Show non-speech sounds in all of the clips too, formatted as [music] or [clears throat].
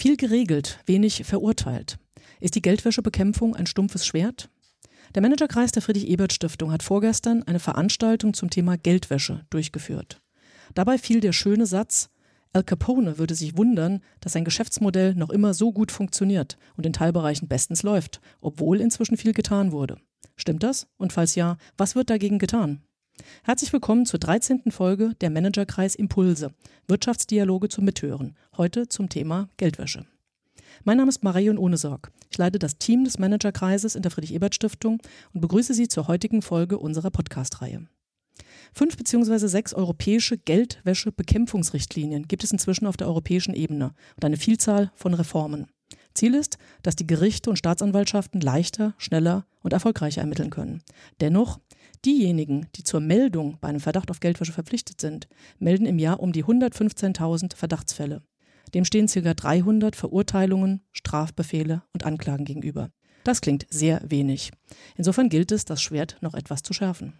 Viel geregelt, wenig verurteilt. Ist die Geldwäschebekämpfung ein stumpfes Schwert? Der Managerkreis der Friedrich-Ebert-Stiftung hat vorgestern eine Veranstaltung zum Thema Geldwäsche durchgeführt. Dabei fiel der schöne Satz, Al Capone würde sich wundern, dass sein Geschäftsmodell noch immer so gut funktioniert und in Teilbereichen bestens läuft, obwohl inzwischen viel getan wurde. Stimmt das? Und falls ja, was wird dagegen getan? Herzlich willkommen zur 13. Folge der Managerkreis Impulse, Wirtschaftsdialoge zum Mithören, heute zum Thema Geldwäsche. Mein Name ist Marion Ohnesorg. Ich leite das Team des Managerkreises in der Friedrich-Ebert-Stiftung und begrüße Sie zur heutigen Folge unserer Podcast-Reihe. Fünf bzw. sechs europäische Geldwäschebekämpfungsrichtlinien gibt es inzwischen auf der europäischen Ebene und eine Vielzahl von Reformen. Ziel ist, dass die Gerichte und Staatsanwaltschaften leichter, schneller und erfolgreicher ermitteln können. Dennoch Diejenigen, die zur Meldung bei einem Verdacht auf Geldwäsche verpflichtet sind, melden im Jahr um die 115.000 Verdachtsfälle. Dem stehen ca. 300 Verurteilungen, Strafbefehle und Anklagen gegenüber. Das klingt sehr wenig. Insofern gilt es, das Schwert noch etwas zu schärfen.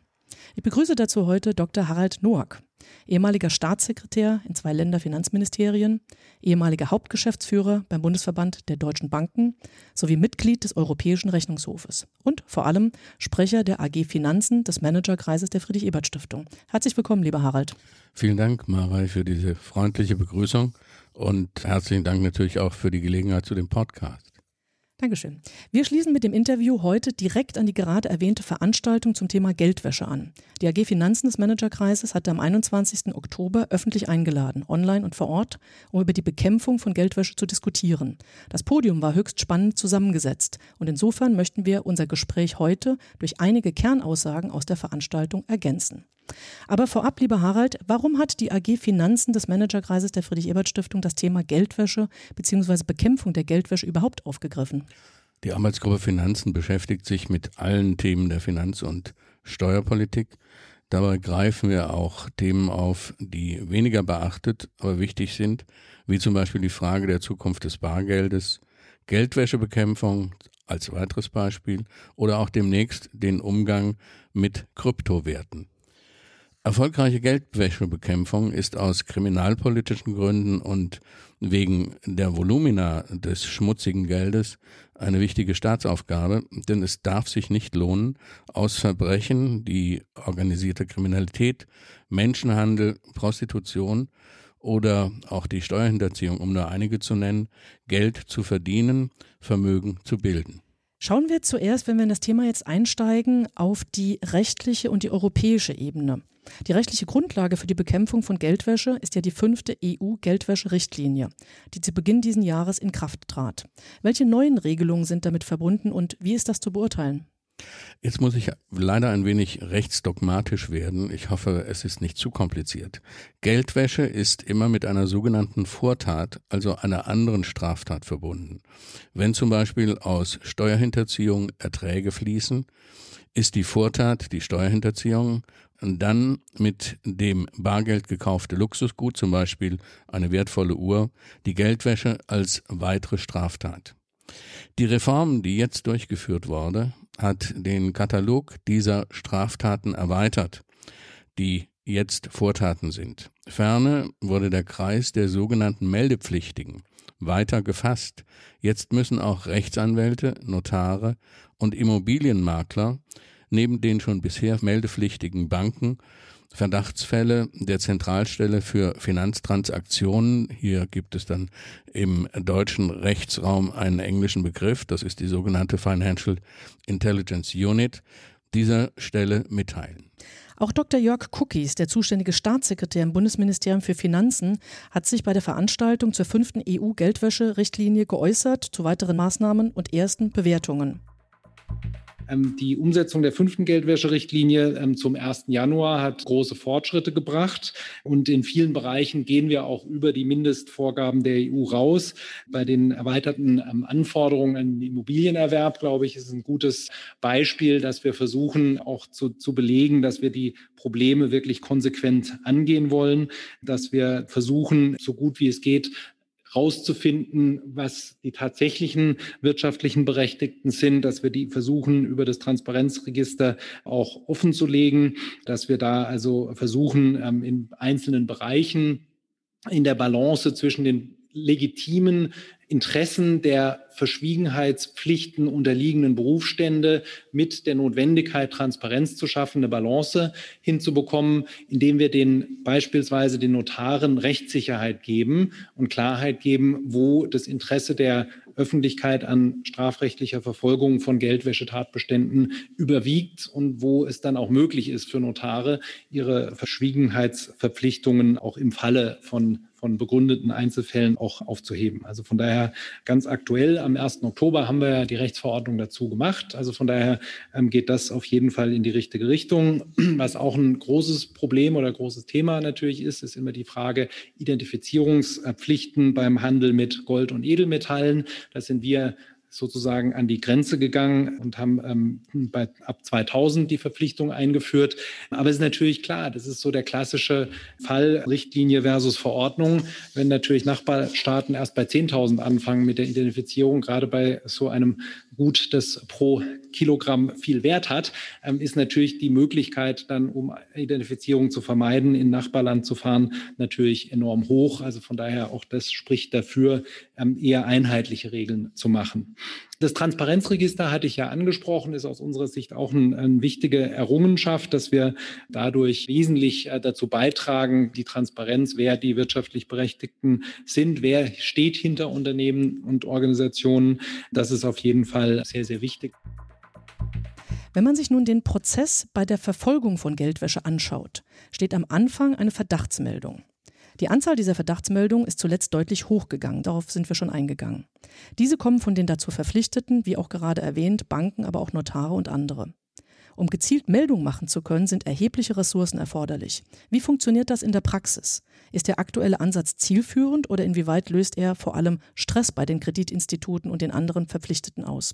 Ich begrüße dazu heute Dr. Harald Noack, ehemaliger Staatssekretär in zwei Länderfinanzministerien, ehemaliger Hauptgeschäftsführer beim Bundesverband der deutschen Banken sowie Mitglied des Europäischen Rechnungshofes und vor allem Sprecher der AG Finanzen des Managerkreises der Friedrich-Ebert-Stiftung. Herzlich willkommen, lieber Harald. Vielen Dank, Marei, für diese freundliche Begrüßung und herzlichen Dank natürlich auch für die Gelegenheit zu dem Podcast. Dankeschön. Wir schließen mit dem Interview heute direkt an die gerade erwähnte Veranstaltung zum Thema Geldwäsche an. Die AG Finanzen des Managerkreises hatte am 21. Oktober öffentlich eingeladen, online und vor Ort, um über die Bekämpfung von Geldwäsche zu diskutieren. Das Podium war höchst spannend zusammengesetzt und insofern möchten wir unser Gespräch heute durch einige Kernaussagen aus der Veranstaltung ergänzen. Aber vorab, lieber Harald, warum hat die AG Finanzen des Managerkreises der Friedrich-Ebert-Stiftung das Thema Geldwäsche bzw. Bekämpfung der Geldwäsche überhaupt aufgegriffen? Die Arbeitsgruppe Finanzen beschäftigt sich mit allen Themen der Finanz- und Steuerpolitik. Dabei greifen wir auch Themen auf, die weniger beachtet, aber wichtig sind, wie zum Beispiel die Frage der Zukunft des Bargeldes, Geldwäschebekämpfung als weiteres Beispiel oder auch demnächst den Umgang mit Kryptowerten. Erfolgreiche Geldwäschebekämpfung ist aus kriminalpolitischen Gründen und wegen der Volumina des schmutzigen Geldes eine wichtige Staatsaufgabe, denn es darf sich nicht lohnen, aus Verbrechen, die organisierte Kriminalität, Menschenhandel, Prostitution oder auch die Steuerhinterziehung, um nur einige zu nennen, Geld zu verdienen, Vermögen zu bilden. Schauen wir zuerst, wenn wir in das Thema jetzt einsteigen, auf die rechtliche und die europäische Ebene. Die rechtliche Grundlage für die Bekämpfung von Geldwäsche ist ja die fünfte EU-Geldwäsche-Richtlinie, die zu Beginn dieses Jahres in Kraft trat. Welche neuen Regelungen sind damit verbunden und wie ist das zu beurteilen? Jetzt muss ich leider ein wenig rechtsdogmatisch werden. Ich hoffe, es ist nicht zu kompliziert. Geldwäsche ist immer mit einer sogenannten Vortat, also einer anderen Straftat verbunden. Wenn zum Beispiel aus Steuerhinterziehung Erträge fließen, ist die Vortat die Steuerhinterziehung dann mit dem Bargeld gekaufte Luxusgut, zum Beispiel eine wertvolle Uhr, die Geldwäsche als weitere Straftat. Die Reform, die jetzt durchgeführt wurde, hat den Katalog dieser Straftaten erweitert, die jetzt Vortaten sind. Ferne wurde der Kreis der sogenannten Meldepflichtigen weiter gefasst. Jetzt müssen auch Rechtsanwälte, Notare und Immobilienmakler neben den schon bisher meldepflichtigen Banken Verdachtsfälle der Zentralstelle für Finanztransaktionen. Hier gibt es dann im deutschen Rechtsraum einen englischen Begriff, das ist die sogenannte Financial Intelligence Unit, dieser Stelle mitteilen. Auch Dr. Jörg Cookies, der zuständige Staatssekretär im Bundesministerium für Finanzen, hat sich bei der Veranstaltung zur fünften EU-Geldwäsche-Richtlinie geäußert zu weiteren Maßnahmen und ersten Bewertungen. Ähm, die Umsetzung der fünften Geldwäscherichtlinie ähm, zum 1. Januar hat große Fortschritte gebracht und in vielen Bereichen gehen wir auch über die Mindestvorgaben der EU raus. Bei den erweiterten ähm, Anforderungen an Immobilienerwerb, glaube ich, ist ein gutes Beispiel, dass wir versuchen auch zu, zu belegen, dass wir die Probleme wirklich konsequent angehen wollen, dass wir versuchen, so gut wie es geht, rauszufinden, was die tatsächlichen wirtschaftlichen Berechtigten sind, dass wir die versuchen, über das Transparenzregister auch offen zu legen, dass wir da also versuchen, ähm, in einzelnen Bereichen in der Balance zwischen den legitimen Interessen der Verschwiegenheitspflichten unterliegenden Berufsstände mit der Notwendigkeit, Transparenz zu schaffen, eine Balance hinzubekommen, indem wir den beispielsweise den Notaren Rechtssicherheit geben und Klarheit geben, wo das Interesse der Öffentlichkeit an strafrechtlicher Verfolgung von Geldwäschetatbeständen überwiegt und wo es dann auch möglich ist für Notare, ihre Verschwiegenheitsverpflichtungen auch im Falle von von begründeten Einzelfällen auch aufzuheben. Also von daher ganz aktuell am 1. Oktober haben wir die Rechtsverordnung dazu gemacht. Also von daher ähm, geht das auf jeden Fall in die richtige Richtung. [clears throat] Was auch ein großes Problem oder großes Thema natürlich ist, ist immer die Frage Identifizierungspflichten beim Handel mit Gold und Edelmetallen. Da sind wir sozusagen an die Grenze gegangen und haben ähm, bei, ab 2000 die Verpflichtung eingeführt. Aber es ist natürlich klar, das ist so der klassische Fall Richtlinie versus Verordnung. Wenn natürlich Nachbarstaaten erst bei 10.000 anfangen mit der Identifizierung, gerade bei so einem Gut, das pro Kilogramm viel Wert hat, ähm, ist natürlich die Möglichkeit, dann um Identifizierung zu vermeiden, in Nachbarland zu fahren, natürlich enorm hoch. Also von daher auch das spricht dafür, ähm, eher einheitliche Regeln zu machen. Das Transparenzregister hatte ich ja angesprochen, ist aus unserer Sicht auch eine ein wichtige Errungenschaft, dass wir dadurch wesentlich äh, dazu beitragen, die Transparenz, wer die wirtschaftlich Berechtigten sind, wer steht hinter Unternehmen und Organisationen. Das ist auf jeden Fall sehr, sehr wichtig. Wenn man sich nun den Prozess bei der Verfolgung von Geldwäsche anschaut, steht am Anfang eine Verdachtsmeldung. Die Anzahl dieser Verdachtsmeldungen ist zuletzt deutlich hochgegangen, darauf sind wir schon eingegangen. Diese kommen von den dazu Verpflichteten, wie auch gerade erwähnt, Banken, aber auch Notare und andere. Um gezielt Meldungen machen zu können, sind erhebliche Ressourcen erforderlich. Wie funktioniert das in der Praxis? Ist der aktuelle Ansatz zielführend oder inwieweit löst er vor allem Stress bei den Kreditinstituten und den anderen Verpflichteten aus?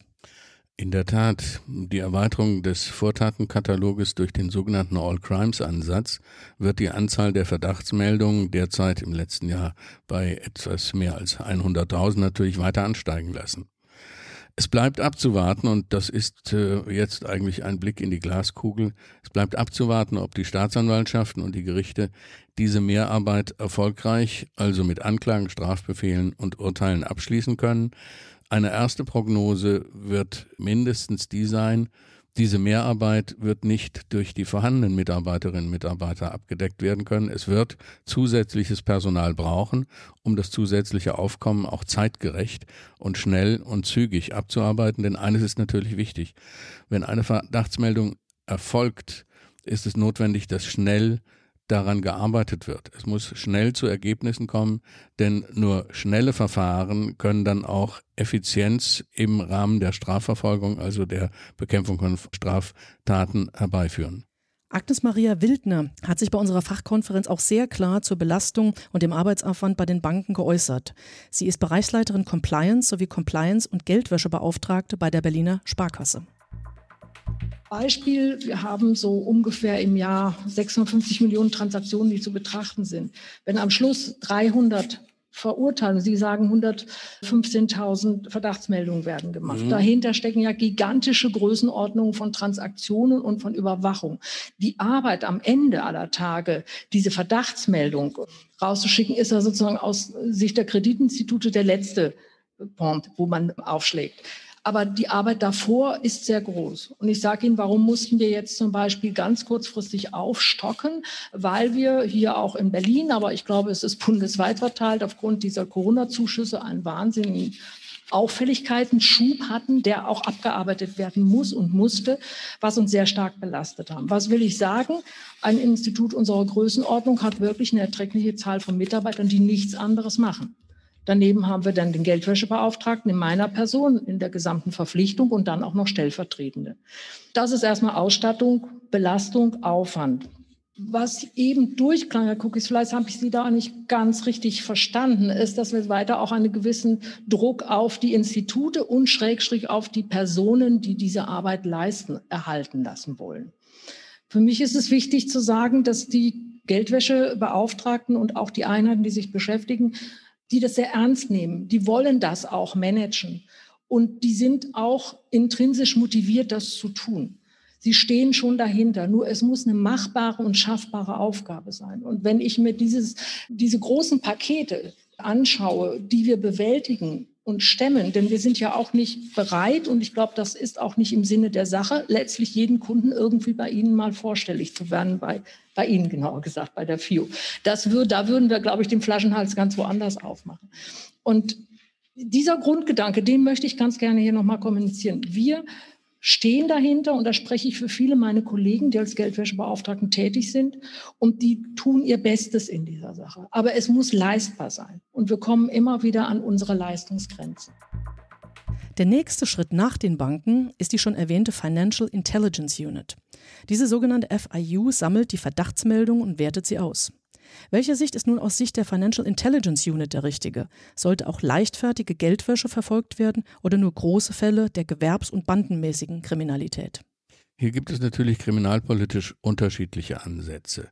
In der Tat, die Erweiterung des Vortatenkataloges durch den sogenannten All-Crimes-Ansatz wird die Anzahl der Verdachtsmeldungen derzeit im letzten Jahr bei etwas mehr als 100.000 natürlich weiter ansteigen lassen. Es bleibt abzuwarten, und das ist äh, jetzt eigentlich ein Blick in die Glaskugel, es bleibt abzuwarten, ob die Staatsanwaltschaften und die Gerichte diese Mehrarbeit erfolgreich, also mit Anklagen, Strafbefehlen und Urteilen abschließen können eine erste Prognose wird mindestens die sein, diese Mehrarbeit wird nicht durch die vorhandenen Mitarbeiterinnen und Mitarbeiter abgedeckt werden können. Es wird zusätzliches Personal brauchen, um das zusätzliche Aufkommen auch zeitgerecht und schnell und zügig abzuarbeiten. Denn eines ist natürlich wichtig. Wenn eine Verdachtsmeldung erfolgt, ist es notwendig, dass schnell daran gearbeitet wird. Es muss schnell zu Ergebnissen kommen, denn nur schnelle Verfahren können dann auch Effizienz im Rahmen der Strafverfolgung, also der Bekämpfung von Straftaten herbeiführen. Agnes Maria Wildner hat sich bei unserer Fachkonferenz auch sehr klar zur Belastung und dem Arbeitsaufwand bei den Banken geäußert. Sie ist Bereichsleiterin Compliance sowie Compliance und Geldwäschebeauftragte bei der Berliner Sparkasse. Beispiel, wir haben so ungefähr im Jahr 650 Millionen Transaktionen, die zu betrachten sind. Wenn am Schluss 300 verurteilen. Sie sagen, 115.000 Verdachtsmeldungen werden gemacht. Mhm. Dahinter stecken ja gigantische Größenordnungen von Transaktionen und von Überwachung. Die Arbeit am Ende aller Tage, diese Verdachtsmeldung rauszuschicken, ist ja sozusagen aus Sicht der Kreditinstitute der letzte Punkt, wo man aufschlägt. Aber die Arbeit davor ist sehr groß. Und ich sage Ihnen, warum mussten wir jetzt zum Beispiel ganz kurzfristig aufstocken? Weil wir hier auch in Berlin, aber ich glaube, es ist bundesweit verteilt, aufgrund dieser Corona-Zuschüsse einen wahnsinnigen Auffälligkeiten, Schub hatten, der auch abgearbeitet werden muss und musste, was uns sehr stark belastet haben. Was will ich sagen? Ein Institut unserer Größenordnung hat wirklich eine erträgliche Zahl von Mitarbeitern, die nichts anderes machen. Daneben haben wir dann den Geldwäschebeauftragten in meiner Person in der gesamten Verpflichtung und dann auch noch Stellvertretende. Das ist erstmal Ausstattung, Belastung, Aufwand. Was eben durchklang, Herr Cookies, vielleicht habe ich Sie da nicht ganz richtig verstanden, ist, dass wir weiter auch einen gewissen Druck auf die Institute und Schrägstrich auf die Personen, die diese Arbeit leisten, erhalten lassen wollen. Für mich ist es wichtig zu sagen, dass die Geldwäschebeauftragten und auch die Einheiten, die sich beschäftigen, die das sehr ernst nehmen. Die wollen das auch managen. Und die sind auch intrinsisch motiviert, das zu tun. Sie stehen schon dahinter. Nur es muss eine machbare und schaffbare Aufgabe sein. Und wenn ich mir dieses, diese großen Pakete anschaue, die wir bewältigen und stemmen, denn wir sind ja auch nicht bereit und ich glaube, das ist auch nicht im Sinne der Sache, letztlich jeden Kunden irgendwie bei Ihnen mal vorstellig zu werden, bei, bei Ihnen genauer gesagt, bei der FIO. Das würde, da würden wir, glaube ich, den Flaschenhals ganz woanders aufmachen. Und dieser Grundgedanke, den möchte ich ganz gerne hier nochmal kommunizieren. Wir stehen dahinter und da spreche ich für viele meiner Kollegen, die als Geldwäschebeauftragten tätig sind und die tun ihr Bestes in dieser Sache. Aber es muss leistbar sein und wir kommen immer wieder an unsere Leistungsgrenzen. Der nächste Schritt nach den Banken ist die schon erwähnte Financial Intelligence Unit. Diese sogenannte FIU sammelt die Verdachtsmeldungen und wertet sie aus. Welche Sicht ist nun aus Sicht der Financial Intelligence Unit der richtige? Sollte auch leichtfertige Geldwäsche verfolgt werden oder nur große Fälle der gewerbs- und bandenmäßigen Kriminalität? Hier gibt es natürlich kriminalpolitisch unterschiedliche Ansätze.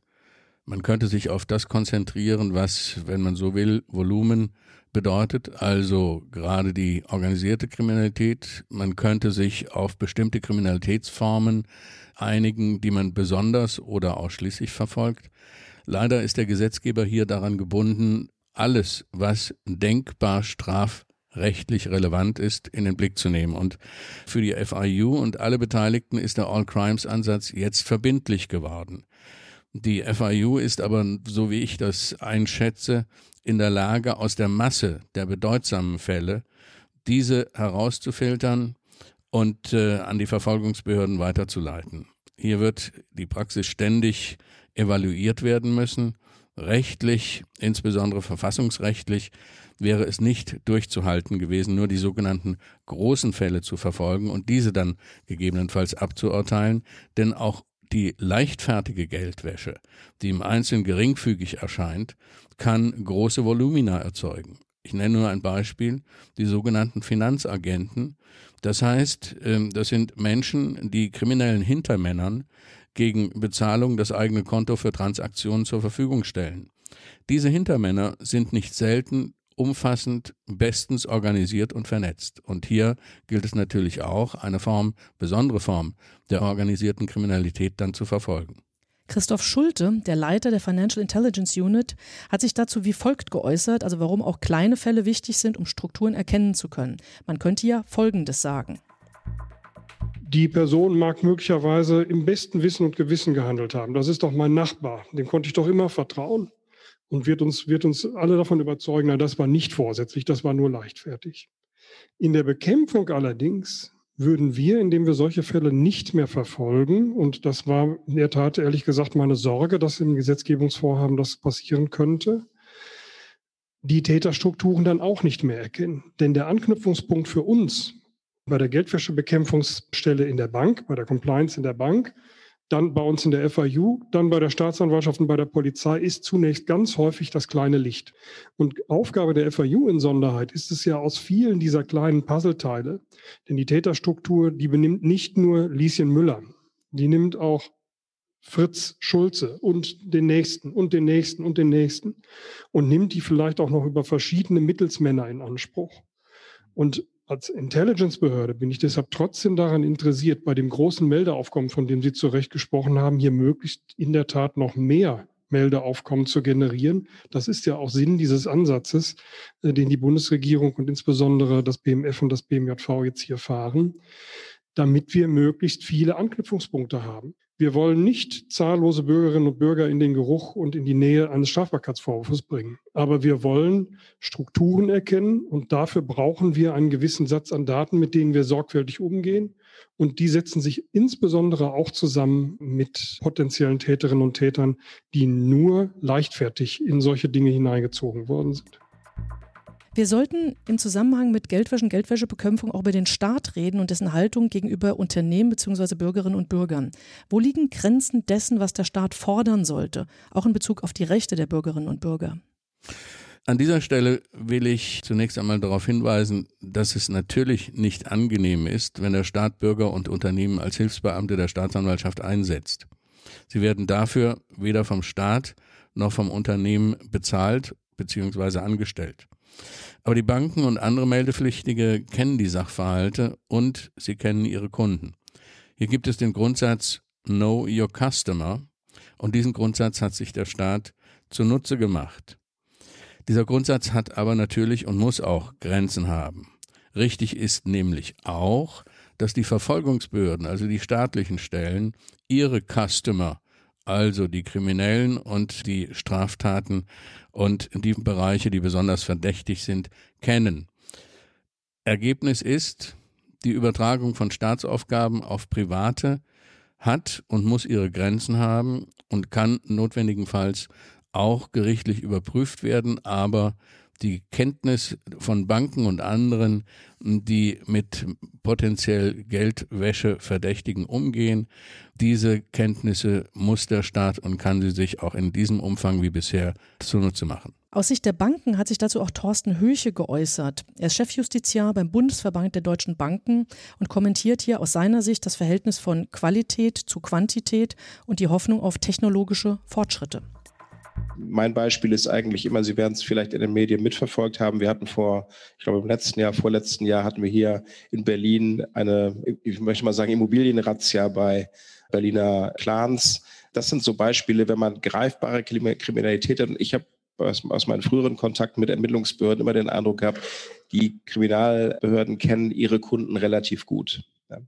Man könnte sich auf das konzentrieren, was, wenn man so will, Volumen bedeutet, also gerade die organisierte Kriminalität. Man könnte sich auf bestimmte Kriminalitätsformen einigen, die man besonders oder ausschließlich verfolgt. Leider ist der Gesetzgeber hier daran gebunden, alles, was denkbar strafrechtlich relevant ist, in den Blick zu nehmen. Und für die FIU und alle Beteiligten ist der All-Crimes-Ansatz jetzt verbindlich geworden. Die FIU ist aber, so wie ich das einschätze, in der Lage, aus der Masse der bedeutsamen Fälle diese herauszufiltern und äh, an die Verfolgungsbehörden weiterzuleiten. Hier wird die Praxis ständig evaluiert werden müssen. Rechtlich, insbesondere verfassungsrechtlich, wäre es nicht durchzuhalten gewesen, nur die sogenannten großen Fälle zu verfolgen und diese dann gegebenenfalls abzuurteilen, denn auch die leichtfertige Geldwäsche, die im Einzelnen geringfügig erscheint, kann große Volumina erzeugen. Ich nenne nur ein Beispiel, die sogenannten Finanzagenten. Das heißt, ähm, das sind Menschen, die kriminellen Hintermännern gegen Bezahlung das eigene Konto für Transaktionen zur Verfügung stellen. Diese Hintermänner sind nicht selten umfassend, bestens organisiert und vernetzt. Und hier gilt es natürlich auch, eine Form, besondere Form der organisierten Kriminalität dann zu verfolgen. Christoph Schulte, der Leiter der Financial Intelligence Unit, hat sich dazu wie folgt geäußert, also warum auch kleine Fälle wichtig sind, um Strukturen erkennen zu können. Man könnte ja Folgendes sagen. Die Person mag möglicherweise im besten Wissen und Gewissen gehandelt haben. Das ist doch mein Nachbar. Dem konnte ich doch immer vertrauen und wird uns, wird uns alle davon überzeugen, na, das war nicht vorsätzlich, das war nur leichtfertig. In der Bekämpfung allerdings würden wir, indem wir solche Fälle nicht mehr verfolgen, und das war in der Tat ehrlich gesagt meine Sorge, dass im Gesetzgebungsvorhaben das passieren könnte, die Täterstrukturen dann auch nicht mehr erkennen. Denn der Anknüpfungspunkt für uns bei der Geldwäschebekämpfungsstelle in der Bank, bei der Compliance in der Bank, dann bei uns in der FIU, dann bei der Staatsanwaltschaft und bei der Polizei ist zunächst ganz häufig das kleine Licht. Und Aufgabe der FIU in Sonderheit ist es ja aus vielen dieser kleinen Puzzleteile, denn die Täterstruktur, die benimmt nicht nur Lieschen Müller, die nimmt auch Fritz Schulze und den nächsten und den nächsten und den nächsten und nimmt die vielleicht auch noch über verschiedene Mittelsmänner in Anspruch. Und als Intelligence-Behörde bin ich deshalb trotzdem daran interessiert, bei dem großen Meldeaufkommen, von dem Sie zu Recht gesprochen haben, hier möglichst in der Tat noch mehr Meldeaufkommen zu generieren. Das ist ja auch Sinn dieses Ansatzes, äh, den die Bundesregierung und insbesondere das BMF und das BMJV jetzt hier fahren, damit wir möglichst viele Anknüpfungspunkte haben. Wir wollen nicht zahllose Bürgerinnen und Bürger in den Geruch und in die Nähe eines Strafbarkeitsvorwurfs bringen. Aber wir wollen Strukturen erkennen und dafür brauchen wir einen gewissen Satz an Daten, mit denen wir sorgfältig umgehen. Und die setzen sich insbesondere auch zusammen mit potenziellen Täterinnen und Tätern, die nur leichtfertig in solche Dinge hineingezogen worden sind. Wir sollten im Zusammenhang mit Geldwäsche und Geldwäschebekämpfung auch über den Staat reden und dessen Haltung gegenüber Unternehmen bzw. Bürgerinnen und Bürgern. Wo liegen Grenzen dessen, was der Staat fordern sollte, auch in Bezug auf die Rechte der Bürgerinnen und Bürger? An dieser Stelle will ich zunächst einmal darauf hinweisen, dass es natürlich nicht angenehm ist, wenn der Staat Bürger und Unternehmen als Hilfsbeamte der Staatsanwaltschaft einsetzt. Sie werden dafür weder vom Staat noch vom Unternehmen bezahlt bzw. angestellt. Aber die Banken und andere Meldepflichtige kennen die Sachverhalte und sie kennen ihre Kunden. Hier gibt es den Grundsatz Know Your Customer und diesen Grundsatz hat sich der Staat zunutze gemacht. Dieser Grundsatz hat aber natürlich und muss auch Grenzen haben. Richtig ist nämlich auch, dass die Verfolgungsbehörden, also die staatlichen Stellen, ihre Customer, also die Kriminellen und die Straftaten und die Bereiche, die besonders verdächtig sind, kennen. Ergebnis ist, die Übertragung von Staatsaufgaben auf Private hat und muss ihre Grenzen haben und kann notwendigenfalls auch gerichtlich überprüft werden, aber die Kenntnis von Banken und anderen, die mit potenziell Geldwäsche Verdächtigen umgehen. Diese Kenntnisse muss der Staat und kann sie sich auch in diesem Umfang wie bisher zunutze machen. Aus Sicht der Banken hat sich dazu auch Thorsten Höche geäußert. Er ist Chefjustiziar beim Bundesverband der deutschen Banken und kommentiert hier aus seiner Sicht das Verhältnis von Qualität zu Quantität und die Hoffnung auf technologische Fortschritte mein Beispiel ist eigentlich immer, Sie werden es vielleicht in den Medien mitverfolgt haben. Wir hatten vor, ich glaube im letzten Jahr, vorletzten Jahr hatten wir hier in Berlin eine, ich möchte mal sagen, Immobilienrazzia bei Berliner Clans. Das sind so Beispiele, wenn man greifbare Kriminalität hat. Und ich habe aus, meinen früheren Kontakten mit Ermittlungsbehörden immer den Eindruck gehabt, die Kriminalbehörden kennen ihre Kunden relativ gut. Ja.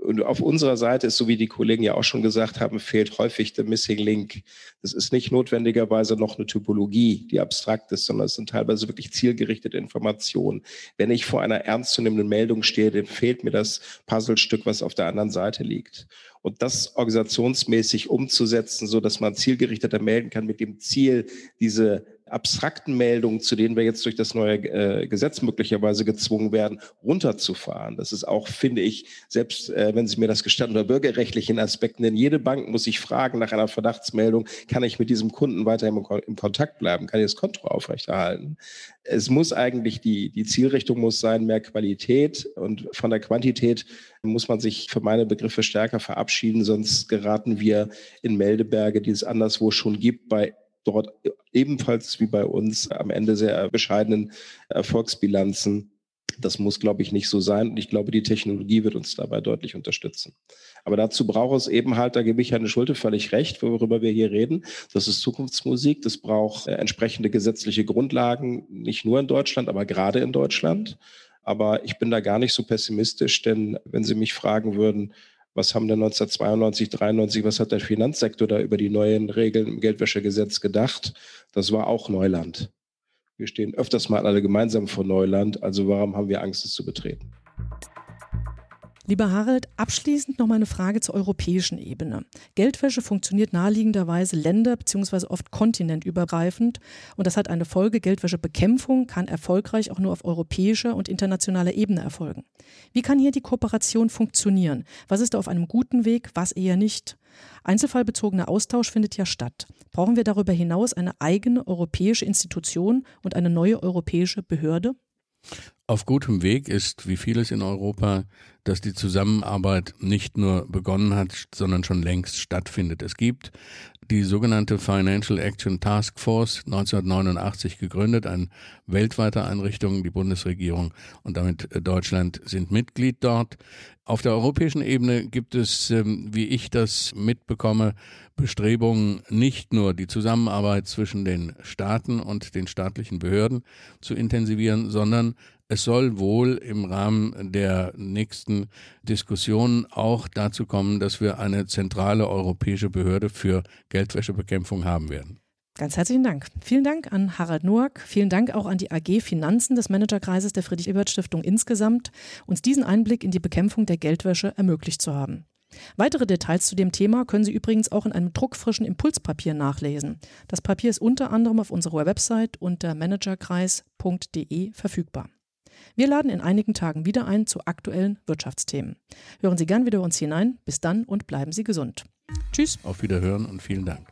Und auf unserer Seite ist, so wie die Kollegen ja auch schon gesagt haben, fehlt häufig der Missing Link. Das ist nicht notwendigerweise noch eine Typologie, die abstrakt ist, sondern es sind teilweise wirklich zielgerichtete Informationen. Wenn ich vor einer ernstzunehmenden Meldung stehe, dann fehlt mir das Puzzlestück, was auf der anderen Seite liegt. Und das organisationsmäßig umzusetzen, so dass man zielgerichteter melden kann mit dem Ziel, diese abstrakten Meldungen, zu denen wir jetzt durch das neue äh, Gesetz möglicherweise gezwungen werden, runterzufahren. Das ist auch, finde ich, selbst äh, wenn Sie mir das gestatten, unter bürgerrechtlichen Aspekten, denn jede Bank muss sich fragen nach einer Verdachtsmeldung, kann ich mit diesem Kunden weiter im, im Kontakt bleiben, kann ich das Konto aufrechterhalten? Es muss eigentlich, die, die Zielrichtung muss sein, mehr Qualität und von der Quantität muss man sich für meine Begriffe stärker verabschieden, sonst geraten wir in Meldeberge, die es anderswo schon gibt, bei dort ebenfalls wie bei uns am Ende sehr bescheidenen Erfolgsbilanzen. Das muss, glaube ich, nicht so sein. Und ich glaube, die Technologie wird uns dabei deutlich unterstützen. Aber dazu braucht es eben halt, da gebe ich Herrn Schulte völlig recht, worüber wir hier reden. Das ist Zukunftsmusik. Das braucht äh, entsprechende gesetzliche Grundlagen, nicht nur in Deutschland, aber gerade in Deutschland. Aber ich bin da gar nicht so pessimistisch, denn wenn Sie mich fragen würden, was haben denn 1992, 93, was hat der Finanzsektor da über die neuen Regeln im Geldwäschegesetz gedacht? Das war auch Neuland. Wir stehen öfters mal alle gemeinsam vor Neuland, also warum haben wir Angst, es zu betreten? Lieber Harald, abschließend noch mal eine Frage zur europäischen Ebene. Geldwäsche funktioniert naheliegenderweise länder- bzw. oft kontinentübergreifend und das hat eine Folge. Geldwäschebekämpfung kann erfolgreich auch nur auf europäischer und internationaler Ebene erfolgen. Wie kann hier die Kooperation funktionieren? Was ist da auf einem guten Weg, was eher nicht? Einzelfallbezogener Austausch findet ja statt. Brauchen wir darüber hinaus eine eigene europäische Institution und eine neue europäische Behörde? Auf gutem Weg ist, wie vieles in Europa, dass die Zusammenarbeit nicht nur begonnen hat, sondern schon längst stattfindet. Es gibt die sogenannte Financial Action Task Force 1989 gegründet, eine weltweite Einrichtung. Die Bundesregierung und damit Deutschland sind Mitglied dort. Auf der europäischen Ebene gibt es, ähm, wie ich das mitbekomme, Bestrebungen, nicht nur die Zusammenarbeit zwischen den Staaten und den staatlichen Behörden zu intensivieren, sondern es soll wohl im Rahmen der nächsten Diskussionen auch dazu kommen, dass wir eine zentrale europäische Behörde für Geldwäschebekämpfung haben werden. Ganz herzlichen Dank. Vielen Dank an Harald Noack. Vielen Dank auch an die AG Finanzen des Managerkreises der Friedrich-Ebert-Stiftung insgesamt, uns diesen Einblick in die Bekämpfung der Geldwäsche ermöglicht zu haben. Weitere Details zu dem Thema können Sie übrigens auch in einem druckfrischen Impulspapier nachlesen. Das Papier ist unter anderem auf unserer Website unter managerkreis.de verfügbar. Wir laden in einigen Tagen wieder ein zu aktuellen Wirtschaftsthemen. Hören Sie gern wieder uns hinein. Bis dann und bleiben Sie gesund. Tschüss. Auf Wiederhören und vielen Dank.